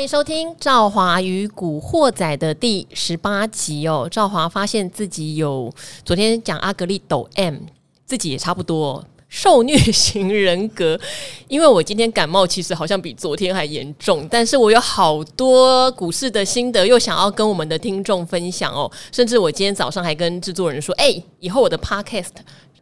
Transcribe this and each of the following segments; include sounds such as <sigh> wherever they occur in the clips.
欢迎收听《赵华与古惑仔》的第十八集哦。赵华发现自己有昨天讲阿格丽抖 M，自己也差不多受虐型人格。因为我今天感冒，其实好像比昨天还严重，但是我有好多股市的心得，又想要跟我们的听众分享哦。甚至我今天早上还跟制作人说：“哎，以后我的 Podcast。”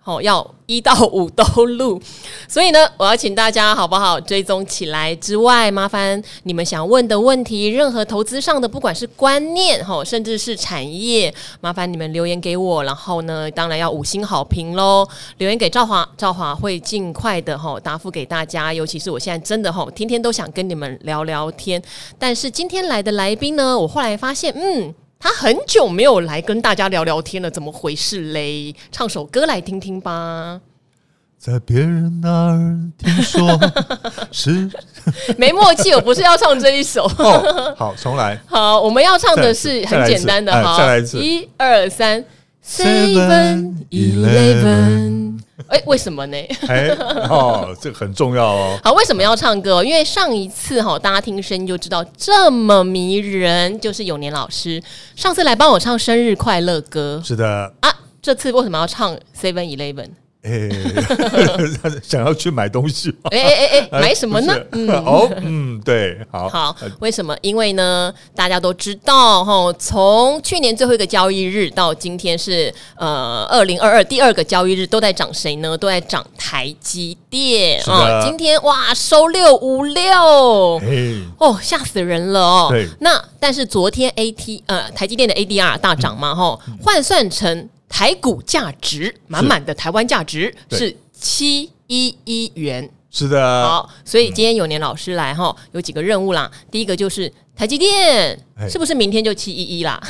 哦，要一到五都录，<laughs> 所以呢，我要请大家好不好追踪起来之外，麻烦你们想问的问题，任何投资上的，不管是观念哈，甚至是产业，麻烦你们留言给我，然后呢，当然要五星好评喽，留言给赵华，赵华会尽快的哈答复给大家，尤其是我现在真的哈天天都想跟你们聊聊天，但是今天来的来宾呢，我后来发现，嗯。他很久没有来跟大家聊聊天了，怎么回事嘞？唱首歌来听听吧。在别人那儿听说 <laughs> 是没默契，我不是要唱这一首。哦、好，重来。<laughs> 好，我们要唱的是很简单的，好，再来一次，一二三，Seven Eleven。哎、欸，为什么呢？哎，哦，这个很重要哦。<laughs> 好，为什么要唱歌？因为上一次哈，大家听声音就知道这么迷人，就是永年老师上次来帮我唱生日快乐歌。是的啊，这次为什么要唱 Seven Eleven？<laughs> 想要去买东西吗？哎哎哎哎，<laughs> 买什么呢？嗯，<laughs> 哦，嗯，对，好，好，为什么？因为呢，大家都知道哈，从去年最后一个交易日到今天是呃二零二二第二个交易日，都在涨谁呢？都在涨台积电啊！今天哇，收六五六，哎，哦，吓死人了哦。那但是昨天 AT 呃台积电的 ADR 大涨嘛，哈、嗯，换算成。台股价值满满的台湾价值是七一一元，是的。好，所以今天永年老师来哈，有几个任务啦。第一个就是台积电是不是明天就七一一啦？<laughs>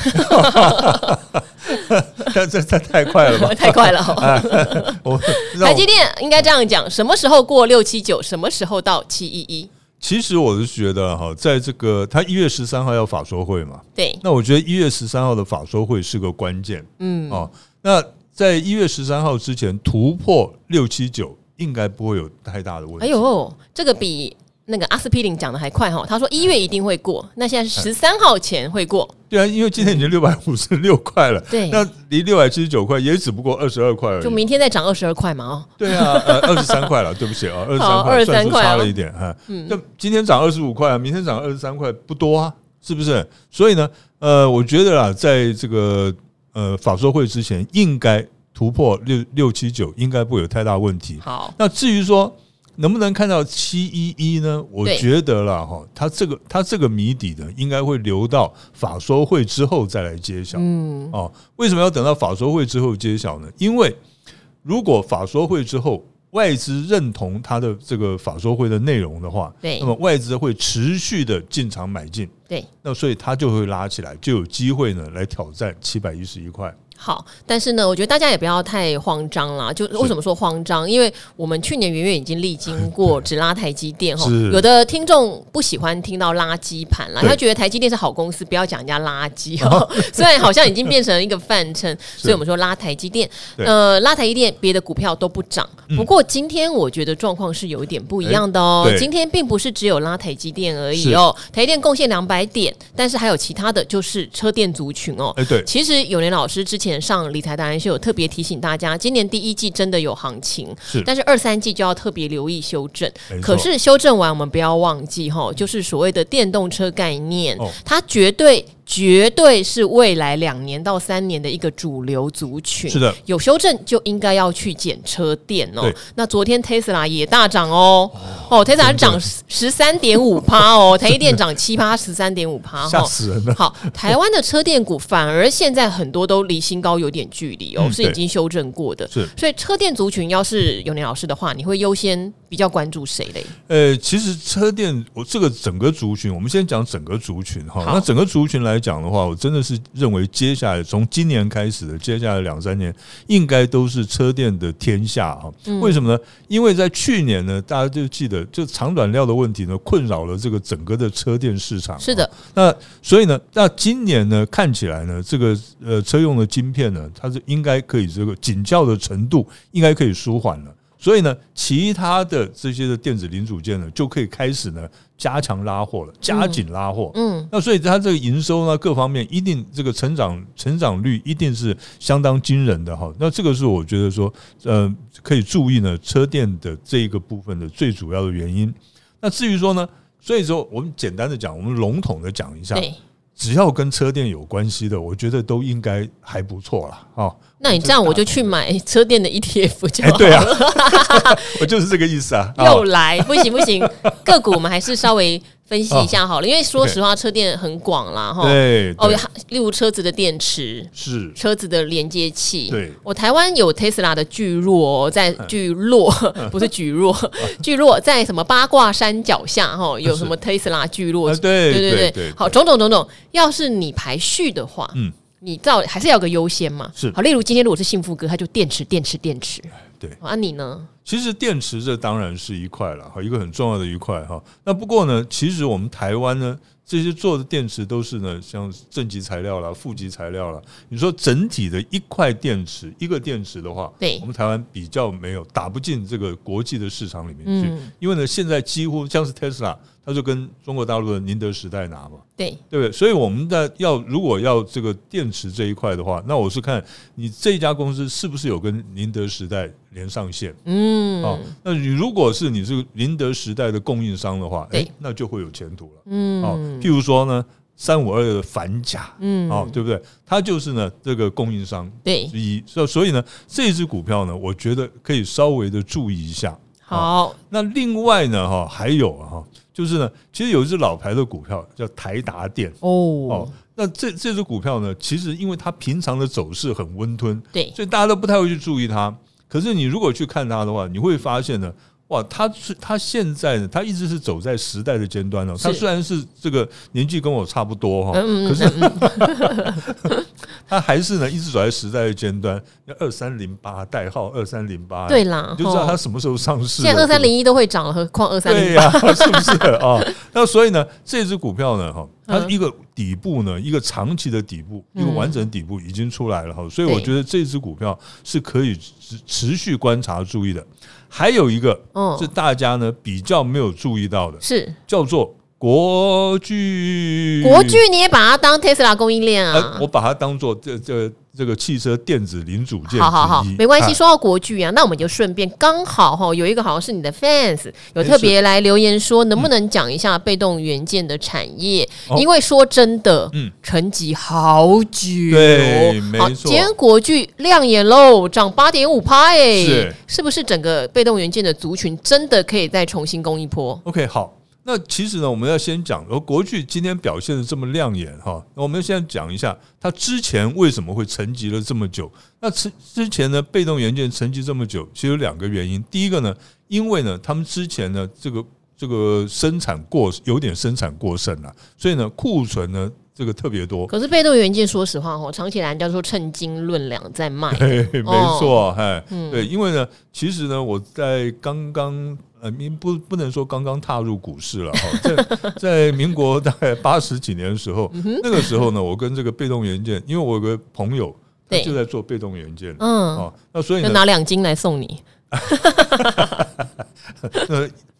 这这这太快了吧？<laughs> 太快了！<laughs> 台积电应该这样讲：什么时候过六七九？什么时候到七一一？其实我是觉得哈，在这个他一月十三号要法说会嘛，对。那我觉得一月十三号的法说会是个关键，嗯哦。那在一月十三号之前突破六七九，应该不会有太大的问题。哎呦，这个比那个阿司匹林讲的还快哈！他说一月一定会过，那现在是十三号前会过。对啊，因为今天已经六百五十六块了，对，那离六百七十九块也只不过二十二块而已。就明天再涨二十二块嘛？哦，对啊，呃，二十三块了，对不起啊，<laughs> 二十三块，二十三块差了一点哈。嗯，那今天涨二十五块啊，明天涨二十三块，不多啊，是不是？所以呢，呃，我觉得啊，在这个。呃，法说会之前应该突破六六七九，应该不会有太大问题。好，那至于说能不能看到七一一呢？我觉得啦，哈，它这个它这个谜底呢，应该会留到法说会之后再来揭晓。嗯，哦，为什么要等到法说会之后揭晓呢？因为如果法说会之后，外资认同他的这个法说会的内容的话，对，那么外资会持续的进场买进，对，那所以他就会拉起来，就有机会呢来挑战七百一十一块。好，但是呢，我觉得大家也不要太慌张啦。就为什么说慌张？因为我们去年圆圆已经历经过 <laughs> 只拉台积电哈，有的听众不喜欢听到垃圾盘啦，他觉得台积电是好公司，不要讲人家垃圾哈。<laughs> <laughs> 虽然好像已经变成了一个范称，所以我们说拉台积电，呃，拉台积电，别的股票都不涨。不过今天我觉得状况是有一点不一样的哦。今天并不是只有拉台积电而已哦，台积电贡献两百点，但是还有其他的就是车电族群哦。哎，对，其实永年老师之前。上理财达人秀有特别提醒大家，今年第一季真的有行情，是，但是二三季就要特别留意修正。可是修正完，我们不要忘记哈，就是所谓的电动车概念，它绝对。绝对是未来两年到三年的一个主流族群。是的，有修正就应该要去检车店哦。那昨天 Tesla 也大涨哦，哦，Tesla 涨十三点五趴哦，<laughs> 台积电涨七趴，十三点五趴，吓死人了。好，台湾的车电股反而现在很多都离新高有点距离哦，是已经修正过的。是，所以车电族群要是永年老师的话，你会优先比较关注谁嘞？呃，其实车电我这个整个族群，我们先讲整个族群哈。那整个族群来讲的话，我真的是认为接下来从今年开始的接下来两三年，应该都是车店的天下啊。为什么呢？因为在去年呢，大家就记得，就长短料的问题呢，困扰了这个整个的车店市场。是的。那所以呢，那今年呢，看起来呢，这个呃车用的晶片呢，它是应该可以这个紧俏的程度应该可以舒缓了。所以呢，其他的这些的电子零组件呢，就可以开始呢加强拉货了，加紧拉货。嗯，那所以它这个营收呢，各方面一定这个成长成长率一定是相当惊人的哈。那这个是我觉得说，呃，可以注意呢，车电的这一个部分的最主要的原因。那至于说呢，所以说我们简单的讲，我们笼统的讲一下。只要跟车店有关系的，我觉得都应该还不错啦。哦。那你这样我就去买车店的 ETF 就好了。对啊，<laughs> 我就是这个意思啊。又来，不行不行，个股我们还是稍微。分析一下好了，因为说实话，车电很广啦。哈。对哦，例如车子的电池是车子的连接器。对，我台湾有 Tesla 的聚落，在聚落 <laughs> 不是聚落，<laughs> 聚落在什么八卦山脚下哈？有什么 Tesla 聚落？对对对对，好，种种种种。要是你排序的话，嗯，你照还是要个优先嘛。是好，例如今天如果是幸福哥，他就电池电池电池。对，啊你呢？其实电池这当然是一块了哈，一个很重要的一块哈。那不过呢，其实我们台湾呢，这些做的电池都是呢，像正极材料啦、负极材料啦。你说整体的一块电池，一个电池的话，对，我们台湾比较没有打不进这个国际的市场里面去，因为呢，现在几乎像是 Tesla。他就跟中国大陆的宁德时代拿嘛，对。对不对？所以我们的要如果要这个电池这一块的话，那我是看你这家公司是不是有跟宁德时代连上线，嗯，哦，那你如果是你是宁德时代的供应商的话，哎，那就会有前途了，嗯，哦，譬如说呢，三五二的反甲，嗯，哦，对不对？它就是呢这个供应商对。一，所所以呢这一支股票呢，我觉得可以稍微的注意一下。好，那另外呢哈还有哈。就是呢，其实有一只老牌的股票叫台达电哦哦，那这这只股票呢，其实因为它平常的走势很温吞，对，所以大家都不太会去注意它。可是你如果去看它的话，你会发现呢。哇，他是他现在呢，他一直是走在时代的尖端哦。他虽然是这个年纪跟我差不多哈，可是 <laughs> 他还是呢一直走在时代的尖端。二三零八代号二三零八，对啦，你就知道他什么时候上市。现在二三零一都会涨了，何况二三零八，是不是啊？那所以呢，这只股票呢，哈，它一个底部呢，一个长期的底部，一个完整底部已经出来了哈。所以我觉得这只股票是可以持持续观察注意的。还有一个是大家呢比较没有注意到的，是叫做国巨。国巨你也把它当特斯拉供应链啊？我把它当做这这。这个汽车电子零组件，好好好，没关系。说到国巨啊，那我们就顺便刚好哈，有一个好像是你的 fans 有特别来留言说，能不能讲一下被动元件的产业？因为说真的，嗯，沉寂好久，对，没错。今天国巨亮眼喽，涨八点五趴，哎，是是不是整个被动元件的族群真的可以再重新攻一波？OK，好。那其实呢，我们要先讲，而国巨今天表现的这么亮眼哈，那我们现在讲一下，它之前为什么会沉寂了这么久？那之之前呢，被动元件沉寂这么久，其实有两个原因。第一个呢，因为呢，他们之前呢，这个这个生产过有点生产过剩了，所以呢，库存呢这个特别多。可是被动元件，说实话哈，长期来叫做称斤论两在卖，<laughs> 没错，哎，对，因为呢，其实呢，我在刚刚。呃，民不不能说刚刚踏入股市了哈，在在民国大概八十几年的时候，那个时候呢，我跟这个被动元件，因为我有个朋友，他就在做被动元件，嗯，那所以拿两斤来送你。<laughs>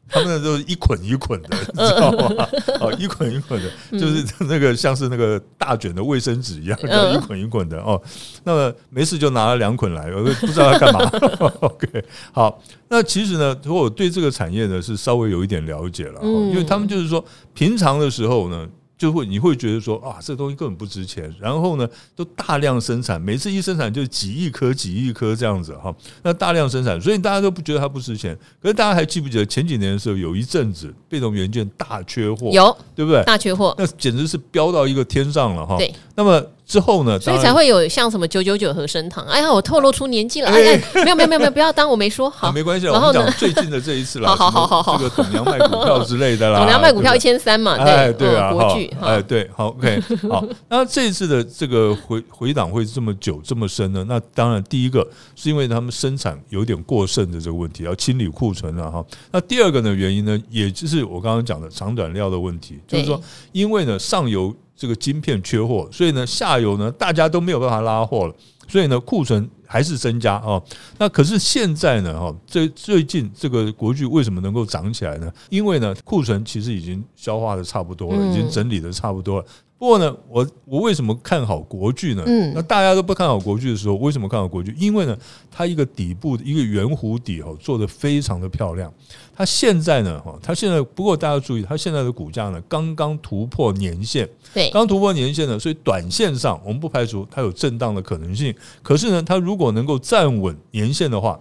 他们都是一捆一捆的，<laughs> 你知道吗？哦，一捆一捆的，就是那个像是那个大卷的卫生纸一样，一捆一捆的哦。那么没事就拿了两捆来，我都不知道要干嘛。<laughs> OK，好，那其实呢，如果我对这个产业呢是稍微有一点了解了，因为他们就是说平常的时候呢。就会你会觉得说啊，这个东西根本不值钱，然后呢，都大量生产，每次一生产就几亿颗、几亿颗这样子哈，那大量生产，所以大家都不觉得它不值钱。可是大家还记不记得前几年的时候，有一阵子被动元件大缺货，有对不对？大缺货，那简直是飙到一个天上了哈。对，那么。之后呢，所以才会有像什么九九九和生堂。哎呀，我透露出年纪了。哎呀，没有没有没有没有，不要当我没说好。没关系，然后呢，最近的这一次了，好好好好，这个董娘卖股票之类的啦。<laughs> 董娘卖股票一千三嘛，对对啊，国剧，哎对，好 OK，好。<laughs> 那这一次的这个回回档会这么久这么深呢？那当然第一个是因为他们生产有点过剩的这个问题，要清理库存了哈。那第二个呢原因呢，也就是我刚刚讲的长短料的问题，就是说因为呢上游。这个晶片缺货，所以呢，下游呢，大家都没有办法拉货了，所以呢，库存还是增加啊。那可是现在呢，哈，最最近这个国剧为什么能够涨起来呢？因为呢，库存其实已经消化的差不多了，已经整理的差不多了。不过呢，我我为什么看好国剧呢？嗯，那大家都不看好国剧的时候，为什么看好国剧？因为呢，它一个底部一个圆弧底哈，做得非常的漂亮。它现在呢，哈，它现在不过大家注意，它现在的股价呢，刚刚突破年线，对，刚突破年线呢，所以短线上我们不排除它有震荡的可能性。可是呢，它如果能够站稳年线的话，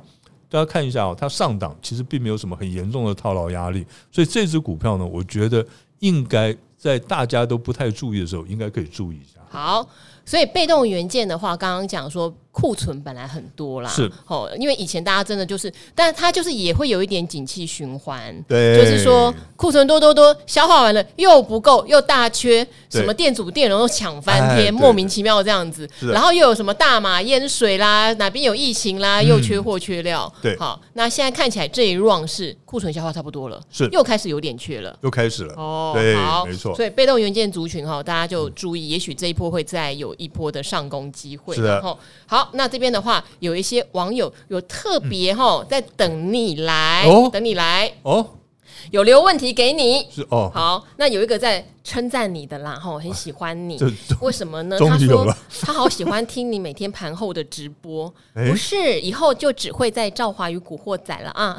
大家看一下哦，它上档其实并没有什么很严重的套牢压力，所以这只股票呢，我觉得应该。在大家都不太注意的时候，应该可以注意一下。好，所以被动元件的话，刚刚讲说。库存本来很多啦，是。哦，因为以前大家真的就是，但它就是也会有一点景气循环，对，就是说库存多多多，消化完了又不够，又大缺，什么电阻电容都抢翻天，莫名其妙这样子，然后又有什么大马淹水啦，哪边有疫情啦，又缺货缺料，对，好，那现在看起来这一 round 是库存消化差不多了，是。又开始有点缺了，又开始了，哦，对，好，没错，所以被动元件族群哈，大家就注意，也许这一波会再有一波的上攻机会，是的，好，那这边的话。有一些网友有特别哈，在等你来，等你来。哦，有留问题给你。是哦。好，那有一个在称赞你的啦，哈，很喜欢你，<laughs> 为什么呢？他说他好喜欢听你每天盘后的直播，不是以后就只会在赵华与古惑仔了啊，<laughs>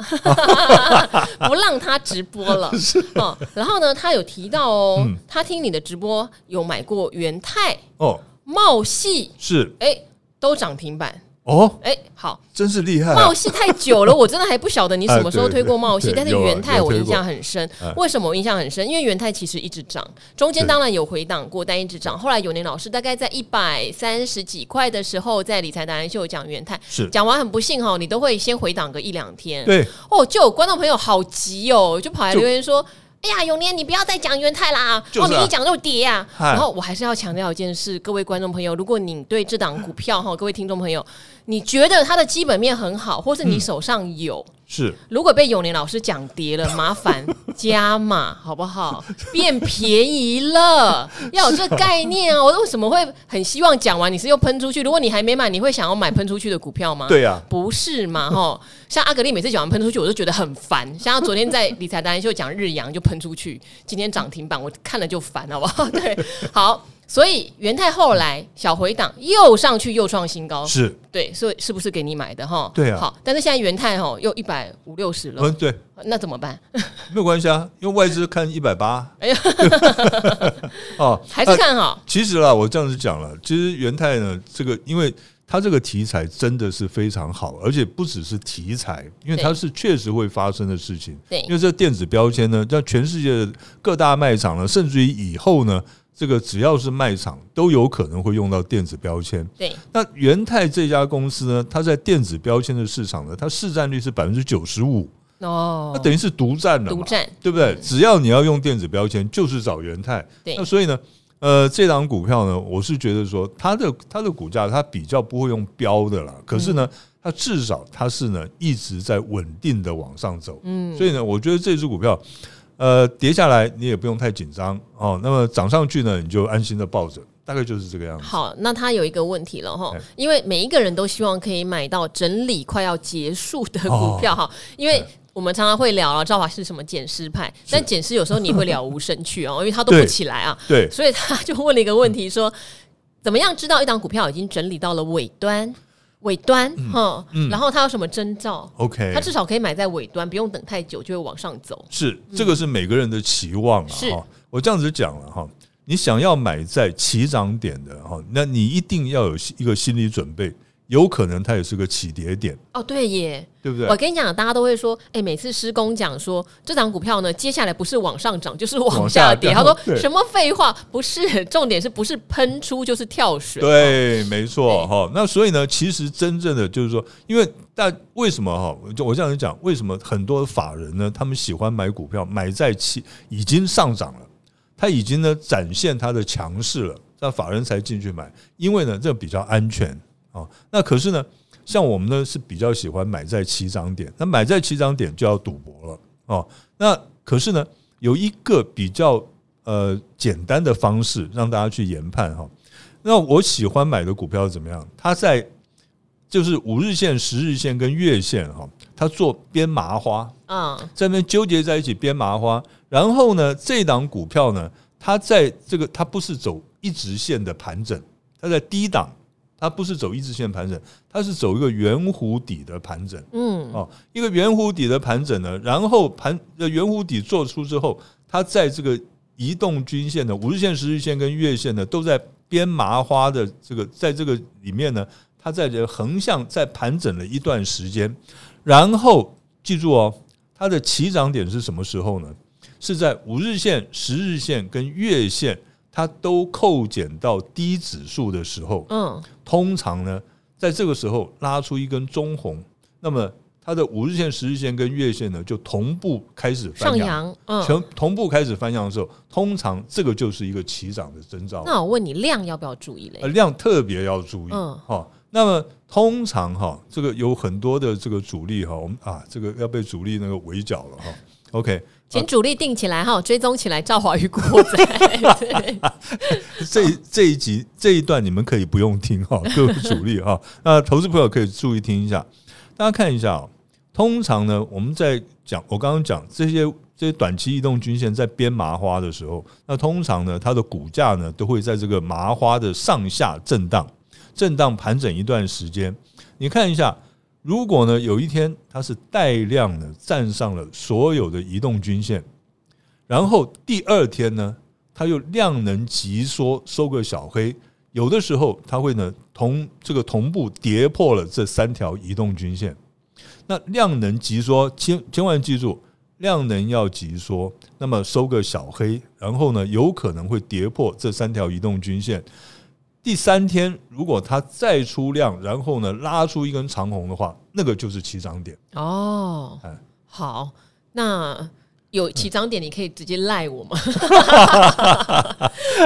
<laughs> 不让他直播了。哦，然后呢，他有提到哦，他听你的直播有买过元泰哦，茂系是哎，都涨停板。哦，哎，好，真是厉害！茂系太久了，<laughs> 我真的还不晓得你什么时候推过茂矽。但是元泰我印象很深，为什么我印象很深？因为元泰其实一直涨，中间当然有回档过，但一直涨。后来永年老师大概在一百三十几块的时候，在理财达人秀讲元泰，是讲完很不幸哈，你都会先回档个一两天。对，哦，就有观众朋友好急哦，就跑来留言说。哎呀，永年，你不要再讲元泰啦！哦，你一讲就跌啊。然后我还是要强调一件事，各位观众朋友，如果你对这档股票哈，各位听众朋友，你觉得它的基本面很好，或是你手上有。是，如果被永年老师讲跌了，麻烦加码好不好？<laughs> 变便宜了，要有这个概念啊！我为什么会很希望讲完你是又喷出去？如果你还没买，你会想要买喷出去的股票吗？对呀，不是嘛？哈，<laughs> 像阿格力每次讲完喷出去，我都觉得很烦。像他昨天在理财达人秀讲日阳就喷出去，今天涨停板我看了就烦，好不好？<laughs> 对，好。所以元泰后来小回档又上去又创新高，是对，所以是不是给你买的哈？对啊。好，但是现在元泰哈又一百五六十了。嗯，对。那怎么办？<laughs> 没有关系啊，因为外资看一百八。哎呀，<laughs> 哦，<laughs> 还是看好。其实啦，我这样子讲了，其实元泰呢，这个因为它这个题材真的是非常好，而且不只是题材，因为它是确实会发生的事情。对，因为这电子标签呢，在全世界各大卖场呢，甚至于以后呢。这个只要是卖场都有可能会用到电子标签。对，那元泰这家公司呢，它在电子标签的市场呢，它市占率是百分之九十五。哦，那等于是独占了，独占，对不对？只要你要用电子标签，就是找元泰。对，那所以呢，呃，这档股票呢，我是觉得说它的它的股价它比较不会用标的啦，可是呢，它至少它是呢一直在稳定的往上走。嗯，所以呢，我觉得这只股票。呃，跌下来你也不用太紧张哦。那么涨上去呢，你就安心的抱着，大概就是这个样子。好，那他有一个问题了哈，因为每一个人都希望可以买到整理快要结束的股票哈。因为我们常常会聊了，赵华是什么减尸派，但减尸有时候你会了无生趣哦，<laughs> 因为他都不起来啊。对，所以他就问了一个问题说，怎么样知道一档股票已经整理到了尾端？尾端，哈，然后它有什么征兆？OK，它至少可以买在尾端，不用等太久就会往上走。是，这个是每个人的期望啊。是，我这样子讲了哈，你想要买在起涨点的哈，那你一定要有一个心理准备。有可能它也是个起跌点哦，对耶，对不对？我跟你讲，大家都会说，哎，每次施工讲说这档股票呢，接下来不是往上涨就是往下跌。他说什么废话？不是，重点是不是喷出就是跳水？对，没错哈。那所以呢，其实真正的就是说，因为但为什么哈？就我这样讲，为什么很多法人呢，他们喜欢买股票，买在起已经上涨了，他已经呢展现他的强势了，那法人才进去买，因为呢这比较安全。哦，那可是呢，像我们呢是比较喜欢买在起涨点，那买在起涨点就要赌博了哦。那可是呢，有一个比较呃简单的方式让大家去研判哈。那我喜欢买的股票怎么样？它在就是五日线、十日线跟月线哈，它做编麻花啊，在那边纠结在一起编麻花。然后呢，这档股票呢，它在这个它不是走一直线的盘整，它在低档，它不是走一直线盘整，它是走一个圆弧底的盘整。嗯，哦，一个圆弧底的盘整呢，然后盘的圆弧底做出之后，它在这个移动均线的五日线、十日线跟月线呢，都在编麻花的这个在这个里面呢。它在这横向在盘整了一段时间，然后记住哦，它的起涨点是什么时候呢？是在五日线、十日线跟月线它都扣减到低指数的时候。嗯，通常呢，在这个时候拉出一根中红，那么它的五日线、十日线跟月线呢就同步开始翻扬。嗯，全同步开始翻扬的时候，通常这个就是一个起涨的征兆。那我问你，量要不要注意嘞？量特别要注意。嗯，哈。那么通常哈，这个有很多的这个主力哈，我们啊，这个要被主力那个围剿了哈。OK，请主力定起来哈，追踪起来，赵华与古惑仔。<laughs> 这这一集这一段你们可以不用听哈，各位主力哈，那投资朋友可以注意听一下。大家看一下，通常呢，我们在讲我刚刚讲这些这些短期移动均线在编麻花的时候，那通常呢，它的股价呢都会在这个麻花的上下震荡。震荡盘整一段时间，你看一下，如果呢有一天它是带量的站上了所有的移动均线，然后第二天呢，它又量能急缩收个小黑，有的时候它会呢同这个同步跌破了这三条移动均线。那量能急缩，千千万记住，量能要急缩，那么收个小黑，然后呢有可能会跌破这三条移动均线。第三天，如果它再出量，然后呢拉出一根长红的话，那个就是起涨点。哦，好，那有起涨点，你可以直接赖我吗？<laughs>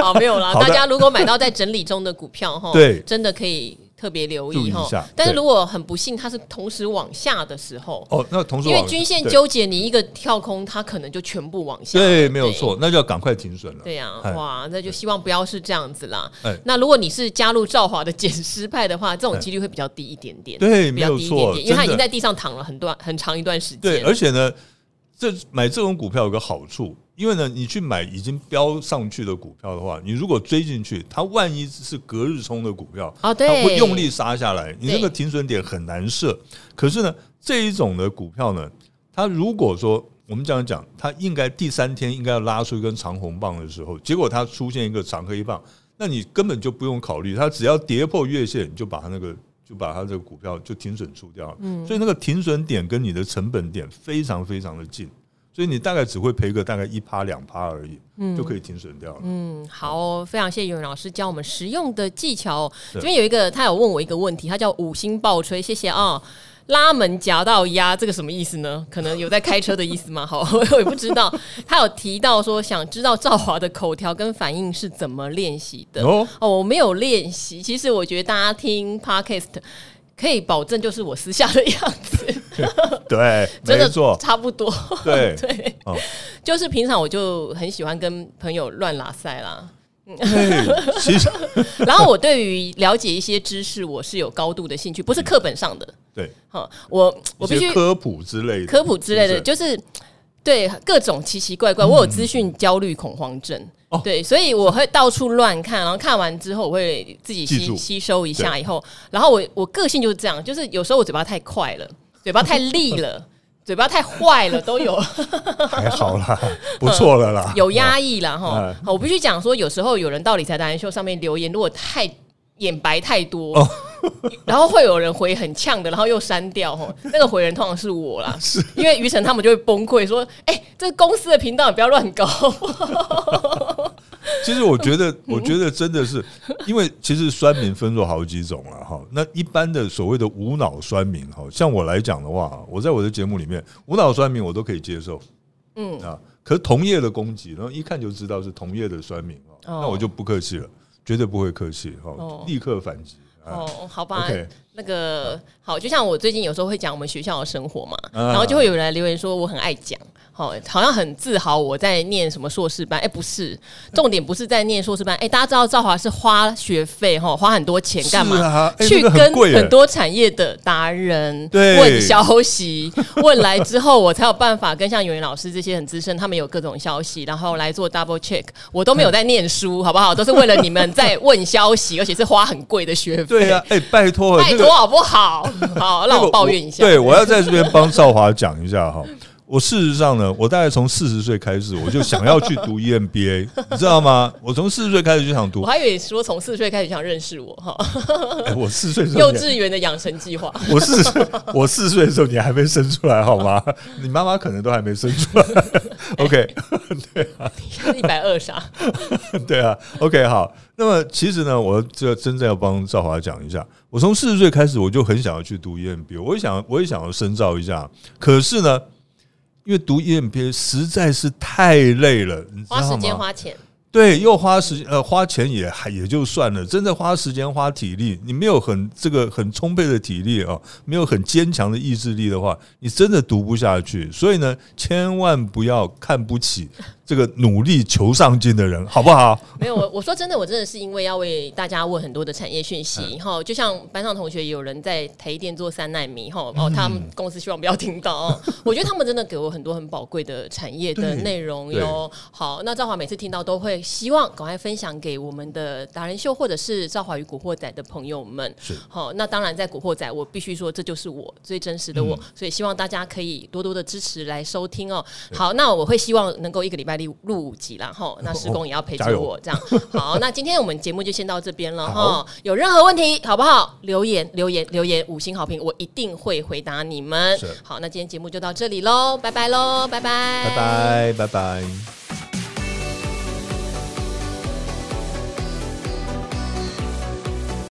好，没有啦。大家如果买到在整理中的股票，哈，对，真的可以。特别留意哈，但是如果很不幸它是同时往下的时候，哦，那同时因为均线纠结，你一个跳空，它可能就全部往下。对，没有错，那就要赶快停损了。对呀，哇，那就希望不要是这样子啦。那如果你是加入赵华的减失派的话，这种几率会比较低一点点。对，没有错，因为它已经在地上躺了很段很长一段时间。对，而且呢，这买这种股票有个好处。因为呢，你去买已经飙上去的股票的话，你如果追进去，它万一是隔日冲的股票，它会用力杀下来，你那个停损点很难设。可是呢，这一种的股票呢，它如果说我们这样讲，它应该第三天应该要拉出一根长红棒的时候，结果它出现一个长黑棒，那你根本就不用考虑，它只要跌破月线，你就把它那个就把它这个股票就停损出掉了。嗯，所以那个停损点跟你的成本点非常非常的近。所以你大概只会赔个大概一趴两趴而已，嗯，就可以停损掉了。嗯，好哦，非常谢谢永远老师教我们实用的技巧。这边有一个，他有问我一个问题，他叫五星爆吹，谢谢啊、哦。拉门夹到压，这个什么意思呢？可能有在开车的意思吗？<laughs> 好，我也不知道。他有提到说，想知道赵华的口条跟反应是怎么练习的。哦，我没有练习。其实我觉得大家听 Podcast。可以保证就是我私下的样子，<laughs> 对，<laughs> 真的做差不多，<laughs> 对 <laughs> 对，就是平常我就很喜欢跟朋友乱拉塞啦，其实，然后我对于了解一些知识，我是有高度的兴趣，不是课本上的，对，哈，我我必须科普之类的，科普之类的就是。对各种奇奇怪怪，我有资讯焦虑恐慌症，嗯、对，所以我会到处乱看，然后看完之后我会自己吸吸收一下，以后，然后我我个性就是这样，就是有时候我嘴巴太快了，嘴巴太利了，<laughs> 嘴巴太坏了，都有，还好啦，<laughs> 不错了啦，有压抑啦哈。嗯、我必须讲说，有时候有人到理财达人秀上面留言，如果太眼白太多。哦 <laughs> 然后会有人回很呛的，然后又删掉吼，那个回人通常是我啦，是因为于晨他们就会崩溃说：“哎、欸，这公司的频道你不要乱搞。”其实我觉得，我觉得真的是，因为其实酸民分作好几种了哈。那一般的所谓的无脑酸民哈，像我来讲的话，我在我的节目里面，无脑酸民我都可以接受，嗯啊，可是同业的攻击，然后一看就知道是同业的酸民哦，那我就不客气了，绝对不会客气哈，立刻反击。哦，好吧.那个好，就像我最近有时候会讲我们学校的生活嘛，然后就会有人来留言说我很爱讲，好，好像很自豪我在念什么硕士班。哎，不是，重点不是在念硕士班。哎，大家知道赵华是花学费哈，花很多钱干嘛？啊、去跟很多产业的达人问消息，问来之后，我才有办法跟像永元老师这些很资深，他们有各种消息，然后来做 double check。我都没有在念书，好不好？都是为了你们在问消息，<laughs> 而且是花很贵的学费。对呀、啊，哎，拜托，拜我好不好？好，让我抱怨一下。对，我要在这边帮少华讲一下哈。我事实上呢，我大概从四十岁开始，我就想要去读 EMBA，<laughs> 你知道吗？我从四十岁开始就想读。我还以为说从四十岁开始想认识我哈。欸、<laughs> 我四岁幼稚园的养成计划。<laughs> 我四岁，我四岁的时候你还没生出来好吗？你妈妈可能都还没生出来。欸、OK，对啊，一百二十啊。对啊，OK，好。那么其实呢，我这真正要帮兆华讲一下，我从四十岁开始我就很想要去读 EMBA，我也想，我也想要深造一下。可是呢。因为读 EMBA 实在是太累了，你知道吗？花时间花钱，对，又花时呃花钱也还也就算了，真的花时间花体力，你没有很这个很充沛的体力啊，没有很坚强的意志力的话，你真的读不下去。所以呢，千万不要看不起。这个努力求上进的人，好不好？没有我，我说真的，我真的是因为要为大家问很多的产业讯息，哈、嗯，就像班上同学有人在台积电做三奈米，哈，<laughs> 哦，他们公司希望不要听到哦。<laughs> 我觉得他们真的给我很多很宝贵的产业的内容哟。好，那赵华每次听到都会希望赶快分享给我们的达人秀或者是赵华与古惑仔的朋友们。是，好，那当然在古惑仔，我必须说这就是我最真实的我，嗯、所以希望大家可以多多的支持来收听哦。好，那我会希望能够一个礼拜。录五集然后 <laughs> 那施工也要陪着我，这样 <laughs> 好。那今天我们节目就先到这边了哈。有任何问题，好不好？留言留言留言，五星好评，我一定会回答你们。好，那今天节目就到这里喽，拜拜喽，拜拜，拜拜，拜拜。